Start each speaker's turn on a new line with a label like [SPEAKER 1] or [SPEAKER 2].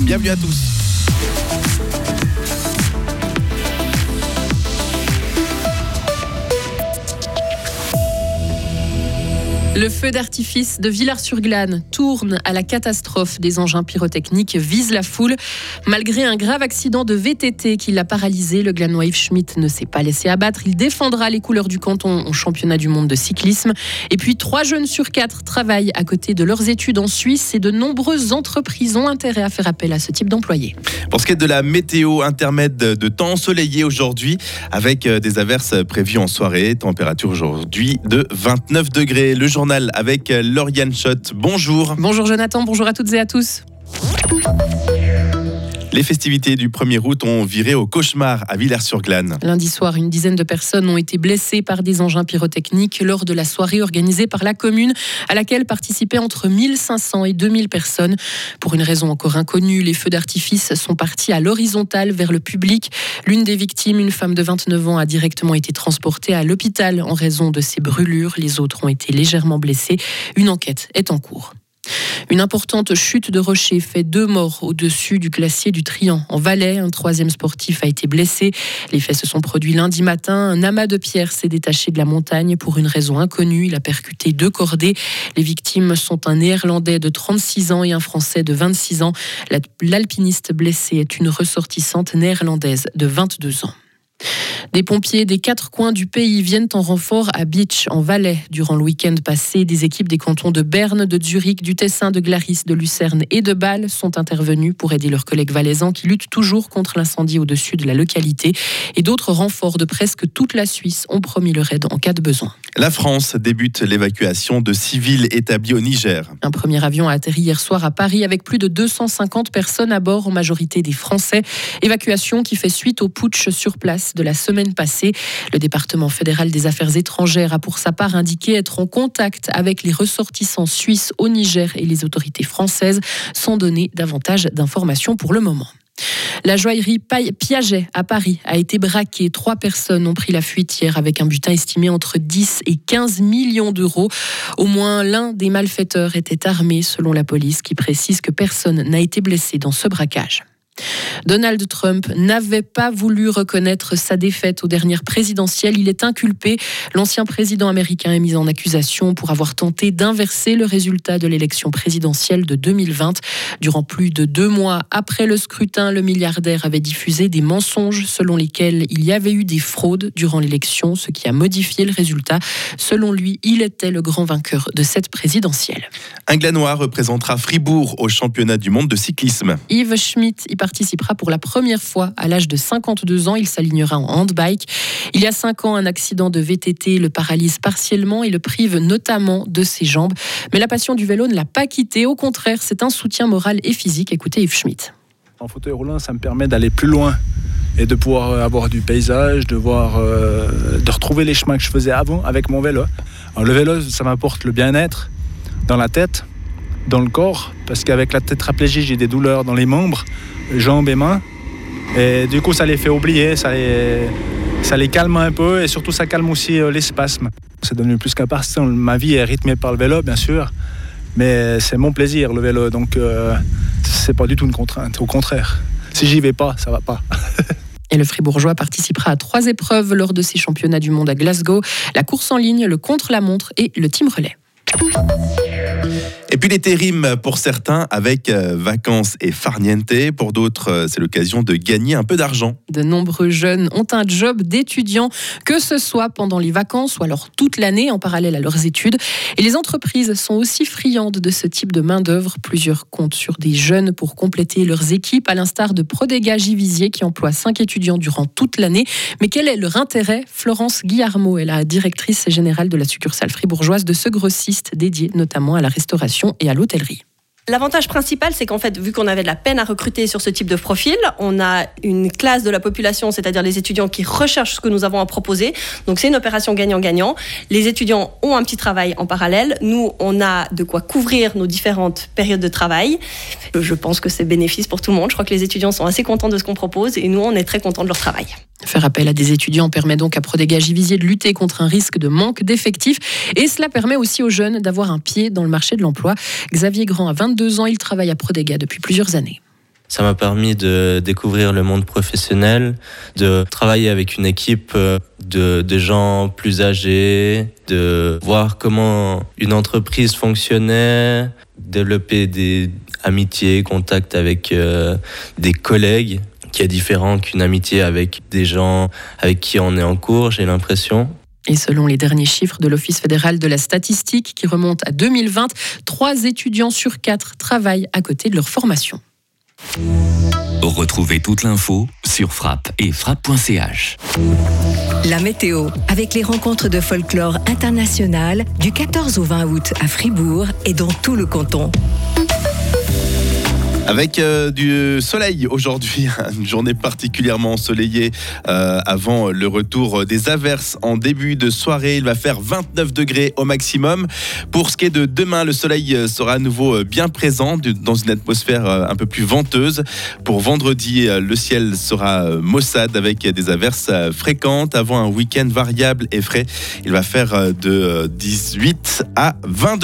[SPEAKER 1] Bienvenue à tous.
[SPEAKER 2] Le feu d'artifice de Villars-sur-Glane tourne à la catastrophe des engins pyrotechniques, vise la foule. Malgré un grave accident de VTT qui l'a paralysé, le Glanois Yves Schmidt ne s'est pas laissé abattre. Il défendra les couleurs du canton au championnat du monde de cyclisme. Et puis, trois jeunes sur quatre travaillent à côté de leurs études en Suisse et de nombreuses entreprises ont intérêt à faire appel à ce type d'employés.
[SPEAKER 1] Pour ce qui est de la météo intermède de temps ensoleillé aujourd'hui, avec euh, des averses prévues en soirée, température aujourd'hui de 29 degrés. Avec euh, Lauriane Schott. Bonjour.
[SPEAKER 2] Bonjour Jonathan, bonjour à toutes et à tous.
[SPEAKER 1] Les festivités du 1er août ont viré au cauchemar à Villers-sur-Glane.
[SPEAKER 2] Lundi soir, une dizaine de personnes ont été blessées par des engins pyrotechniques lors de la soirée organisée par la commune, à laquelle participaient entre 1500 et 2000 personnes. Pour une raison encore inconnue, les feux d'artifice sont partis à l'horizontale vers le public. L'une des victimes, une femme de 29 ans, a directement été transportée à l'hôpital en raison de ses brûlures. Les autres ont été légèrement blessés. Une enquête est en cours. Une importante chute de rocher fait deux morts au-dessus du glacier du Trian. En Valais, un troisième sportif a été blessé. Les faits se sont produits lundi matin. Un amas de pierres s'est détaché de la montagne pour une raison inconnue. Il a percuté deux cordées. Les victimes sont un Néerlandais de 36 ans et un Français de 26 ans. L'alpiniste blessé est une ressortissante néerlandaise de 22 ans. Des pompiers des quatre coins du pays viennent en renfort à Beach, en Valais. Durant le week-end passé, des équipes des cantons de Berne, de Zurich, du Tessin, de Glaris, de Lucerne et de Bâle sont intervenus pour aider leurs collègues valaisans qui luttent toujours contre l'incendie au-dessus de la localité. Et d'autres renforts de presque toute la Suisse ont promis le raid en cas de besoin.
[SPEAKER 1] La France débute l'évacuation de civils établis au Niger.
[SPEAKER 2] Un premier avion a atterri hier soir à Paris avec plus de 250 personnes à bord, en majorité des Français. Évacuation qui fait suite au putsch sur place de la semaine passée. Le département fédéral des affaires étrangères a pour sa part indiqué être en contact avec les ressortissants suisses au Niger et les autorités françaises, sans donner davantage d'informations pour le moment. La joaillerie Piaget à Paris a été braquée. Trois personnes ont pris la fuite hier avec un butin estimé entre 10 et 15 millions d'euros. Au moins l'un des malfaiteurs était armé, selon la police, qui précise que personne n'a été blessé dans ce braquage. Donald Trump n'avait pas voulu reconnaître sa défaite aux dernières présidentielles. Il est inculpé. L'ancien président américain est mis en accusation pour avoir tenté d'inverser le résultat de l'élection présidentielle de 2020. Durant plus de deux mois après le scrutin, le milliardaire avait diffusé des mensonges selon lesquels il y avait eu des fraudes durant l'élection, ce qui a modifié le résultat. Selon lui, il était le grand vainqueur de cette présidentielle.
[SPEAKER 1] Un Glanois représentera Fribourg au championnat du monde de cyclisme.
[SPEAKER 2] Yves Schmidt y participera pour la première fois à l'âge de 52 ans. Il s'alignera en handbike. Il y a 5 ans, un accident de VTT le paralyse partiellement et le prive notamment de ses jambes. Mais la passion du vélo ne l'a pas quitté. Au contraire, c'est un soutien moral et physique. Écoutez Yves Schmidt.
[SPEAKER 3] En fauteuil roulant, ça me permet d'aller plus loin et de pouvoir avoir du paysage, de voir, euh, de retrouver les chemins que je faisais avant avec mon vélo. le vélo, ça m'apporte le bien-être dans la tête, dans le corps, parce qu'avec la tétraplégie, j'ai des douleurs dans les membres jambes et mains. Et du coup, ça les fait oublier, ça les, calme un peu et surtout, ça calme aussi euh, les spasmes. C'est devenu plus qu'un passe-temps. Ma vie est rythmée par le vélo, bien sûr, mais c'est mon plaisir, le vélo. Donc, euh, c'est pas du tout une contrainte. Au contraire, si j'y vais pas, ça va pas.
[SPEAKER 2] Et le Fribourgeois participera à trois épreuves lors de ses championnats du monde à Glasgow la course en ligne, le contre-la-montre et le team relais.
[SPEAKER 1] Et puis l'été rime pour certains avec euh, vacances et farniente. Pour d'autres, euh, c'est l'occasion de gagner un peu d'argent.
[SPEAKER 2] De nombreux jeunes ont un job d'étudiant, que ce soit pendant les vacances ou alors toute l'année en parallèle à leurs études. Et les entreprises sont aussi friandes de ce type de main-d'œuvre. Plusieurs comptent sur des jeunes pour compléter leurs équipes, à l'instar de Prodega Givisier qui emploie cinq étudiants durant toute l'année. Mais quel est leur intérêt? Florence Guillarmo est la directrice générale de la succursale fribourgeoise de ce grossiste dédié notamment à la restauration et à l'hôtellerie.
[SPEAKER 4] L'avantage principal, c'est qu'en fait, vu qu'on avait de la peine à recruter sur ce type de profil, on a une classe de la population, c'est-à-dire les étudiants qui recherchent ce que nous avons à proposer. Donc c'est une opération gagnant-gagnant. Les étudiants ont un petit travail en parallèle. Nous, on a de quoi couvrir nos différentes périodes de travail. Je pense que c'est bénéfice pour tout le monde. Je crois que les étudiants sont assez contents de ce qu'on propose et nous, on est très contents de leur travail.
[SPEAKER 2] Faire appel à des étudiants permet donc à Prodégagivisier de lutter contre un risque de manque d'effectifs et cela permet aussi aux jeunes d'avoir un pied dans le marché de l'emploi. Xavier Grand a 22 ans, il travaille à Prodega depuis plusieurs années.
[SPEAKER 5] Ça m'a permis de découvrir le monde professionnel, de travailler avec une équipe euh, de, de, gens plus âgés, de voir comment une entreprise fonctionnait, développer des amitiés, contacts avec euh, des collègues qui est différent qu'une amitié avec des gens avec qui on est en cours, j'ai l'impression.
[SPEAKER 2] Et selon les derniers chiffres de l'Office fédéral de la statistique qui remontent à 2020, trois étudiants sur quatre travaillent à côté de leur formation.
[SPEAKER 6] Retrouvez toute l'info sur frappe et frappe.ch.
[SPEAKER 7] La météo, avec les rencontres de folklore international du 14 au 20 août à Fribourg et dans tout le canton.
[SPEAKER 1] Avec euh, du soleil aujourd'hui, une journée particulièrement ensoleillée euh, avant le retour des averses en début de soirée. Il va faire 29 degrés au maximum. Pour ce qui est de demain, le soleil sera à nouveau bien présent dans une atmosphère euh, un peu plus venteuse. Pour vendredi, le ciel sera maussade avec des averses fréquentes avant un week-end variable et frais. Il va faire de 18 à 20 degrés.